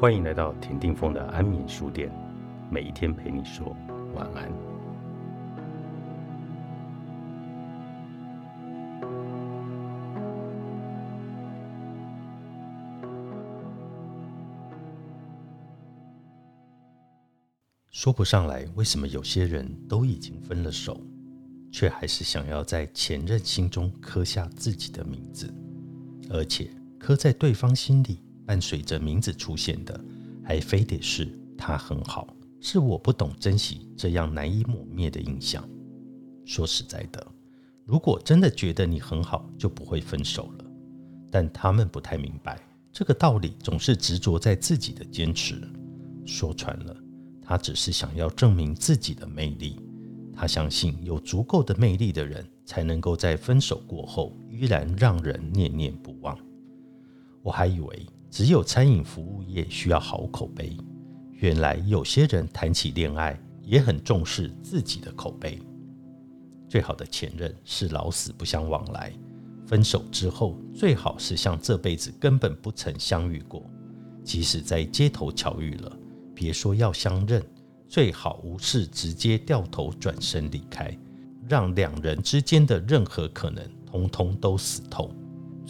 欢迎来到田定峰的安眠书店，每一天陪你说晚安。说不上来，为什么有些人都已经分了手，却还是想要在前任心中刻下自己的名字，而且刻在对方心里。伴随着名字出现的，还非得是他很好，是我不懂珍惜这样难以抹灭的印象。说实在的，如果真的觉得你很好，就不会分手了。但他们不太明白这个道理，总是执着在自己的坚持。说穿了，他只是想要证明自己的魅力。他相信有足够的魅力的人，才能够在分手过后依然让人念念不忘。我还以为。只有餐饮服务业需要好口碑。原来有些人谈起恋爱也很重视自己的口碑。最好的前任是老死不相往来，分手之后最好是像这辈子根本不曾相遇过。即使在街头巧遇了，别说要相认，最好无事直接掉头转身离开，让两人之间的任何可能通通都死透。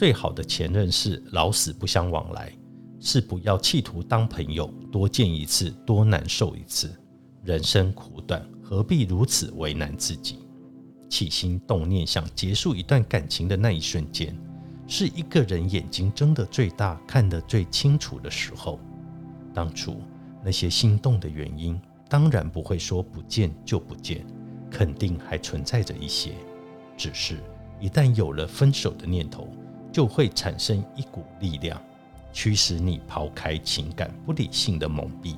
最好的前任是老死不相往来，是不要企图当朋友，多见一次多难受一次。人生苦短，何必如此为难自己？起心动念想结束一段感情的那一瞬间，是一个人眼睛睁得最大、看得最清楚的时候。当初那些心动的原因，当然不会说不见就不见，肯定还存在着一些。只是一旦有了分手的念头，就会产生一股力量，驱使你抛开情感不理性的蒙蔽，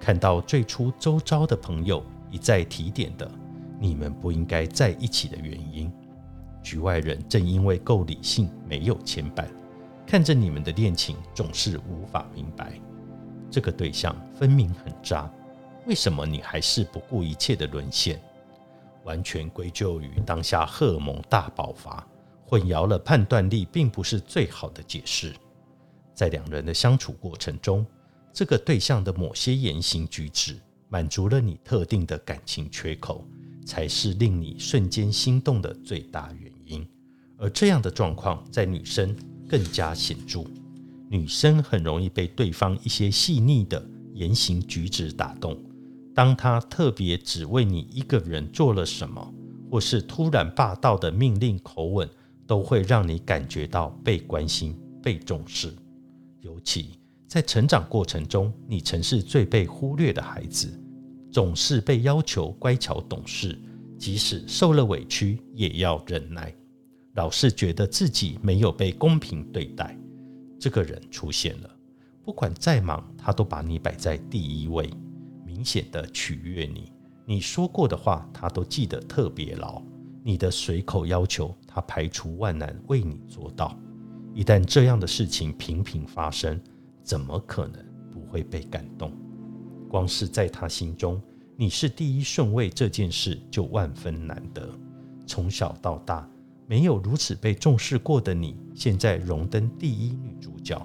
看到最初周遭的朋友一再提点的你们不应该在一起的原因。局外人正因为够理性，没有牵绊，看着你们的恋情，总是无法明白这个对象分明很渣，为什么你还是不顾一切的沦陷？完全归咎于当下荷尔蒙大爆发。混淆了判断力，并不是最好的解释。在两人的相处过程中，这个对象的某些言行举止满足了你特定的感情缺口，才是令你瞬间心动的最大原因。而这样的状况在女生更加显著，女生很容易被对方一些细腻的言行举止打动。当他特别只为你一个人做了什么，或是突然霸道的命令口吻。都会让你感觉到被关心、被重视。尤其在成长过程中，你曾是最被忽略的孩子，总是被要求乖巧懂事，即使受了委屈也要忍耐，老是觉得自己没有被公平对待。这个人出现了，不管再忙，他都把你摆在第一位，明显的取悦你。你说过的话，他都记得特别牢。你的随口要求，他排除万难为你做到。一旦这样的事情频频发生，怎么可能不会被感动？光是在他心中你是第一顺位这件事就万分难得。从小到大没有如此被重视过的你，现在荣登第一女主角，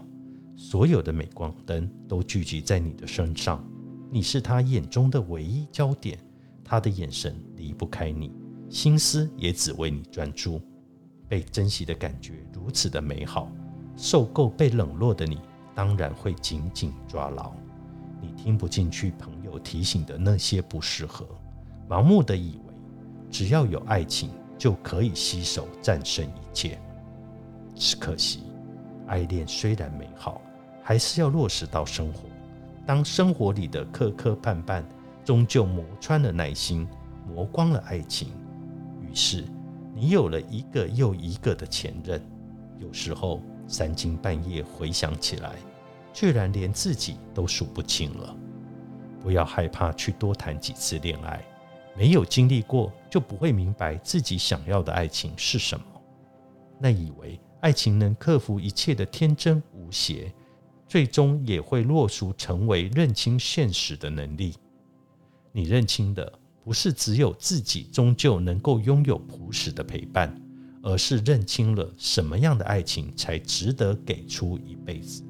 所有的镁光灯都聚集在你的身上，你是他眼中的唯一焦点，他的眼神离不开你。心思也只为你专注，被珍惜的感觉如此的美好，受够被冷落的你，当然会紧紧抓牢。你听不进去朋友提醒的那些不适合，盲目的以为只要有爱情就可以携手战胜一切。只可惜，爱恋虽然美好，还是要落实到生活。当生活里的磕磕绊绊终究磨穿了耐心，磨光了爱情。于是，你有了一个又一个的前任，有时候三更半夜回想起来，居然连自己都数不清了。不要害怕去多谈几次恋爱，没有经历过就不会明白自己想要的爱情是什么。那以为爱情能克服一切的天真无邪，最终也会落俗成为认清现实的能力。你认清的。不是只有自己终究能够拥有朴实的陪伴，而是认清了什么样的爱情才值得给出一辈子。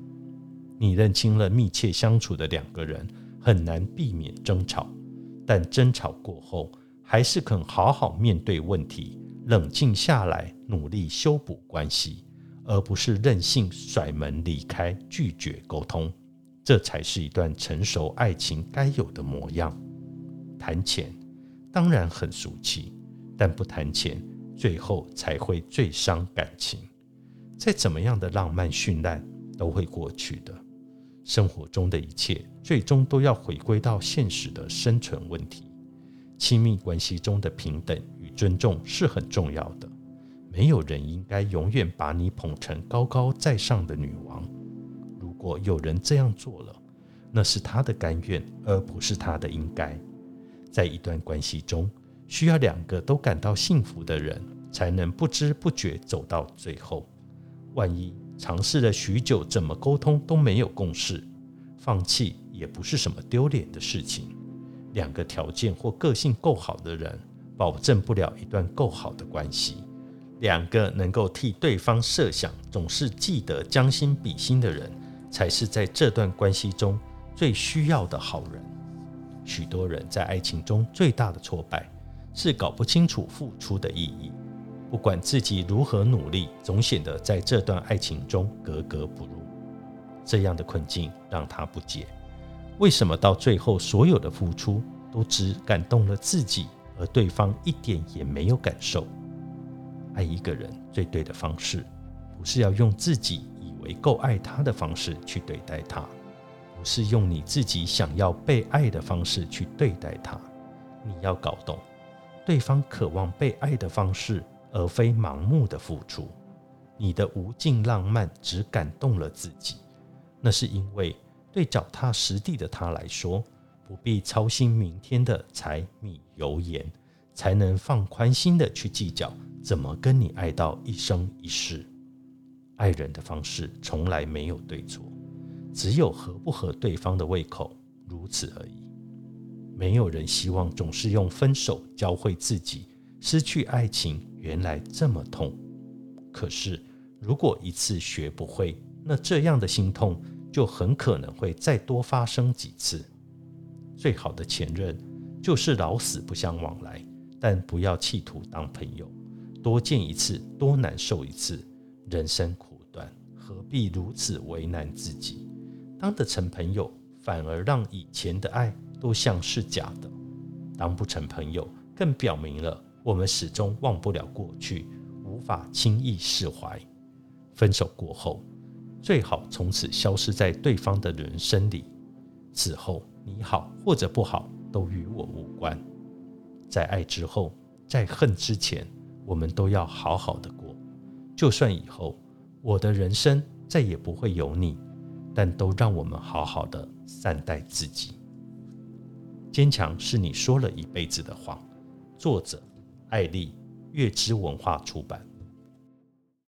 你认清了密切相处的两个人很难避免争吵，但争吵过后还是肯好好面对问题，冷静下来，努力修补关系，而不是任性甩门离开，拒绝沟通。这才是一段成熟爱情该有的模样。谈钱当然很俗气，但不谈钱，最后才会最伤感情。再怎么样的浪漫绚烂，都会过去的。生活中的一切，最终都要回归到现实的生存问题。亲密关系中的平等与尊重是很重要的。没有人应该永远把你捧成高高在上的女王。如果有人这样做了，那是他的甘愿，而不是他的应该。在一段关系中，需要两个都感到幸福的人，才能不知不觉走到最后。万一尝试了许久，怎么沟通都没有共识，放弃也不是什么丢脸的事情。两个条件或个性够好的人，保证不了一段够好的关系。两个能够替对方设想、总是记得将心比心的人，才是在这段关系中最需要的好人。许多人在爱情中最大的挫败，是搞不清楚付出的意义。不管自己如何努力，总显得在这段爱情中格格不入。这样的困境让他不解：为什么到最后，所有的付出都只感动了自己，而对方一点也没有感受？爱一个人最对的方式，不是要用自己以为够爱他的方式去对待他，不是用你自己想要被爱的方式去对待他。你要搞懂，对方渴望被爱的方式。而非盲目的付出，你的无尽浪漫只感动了自己，那是因为对脚踏实地的他来说，不必操心明天的柴米油盐，才能放宽心的去计较怎么跟你爱到一生一世。爱人的方式从来没有对错，只有合不合对方的胃口，如此而已。没有人希望总是用分手教会自己。失去爱情原来这么痛，可是如果一次学不会，那这样的心痛就很可能会再多发生几次。最好的前任就是老死不相往来，但不要企图当朋友。多见一次，多难受一次。人生苦短，何必如此为难自己？当得成朋友，反而让以前的爱都像是假的；当不成朋友，更表明了。我们始终忘不了过去，无法轻易释怀。分手过后，最好从此消失在对方的人生里。此后，你好或者不好，都与我无关。在爱之后，在恨之前，我们都要好好的过。就算以后我的人生再也不会有你，但都让我们好好的善待自己。坚强是你说了一辈子的谎。作者。艾丽，月之文化出版。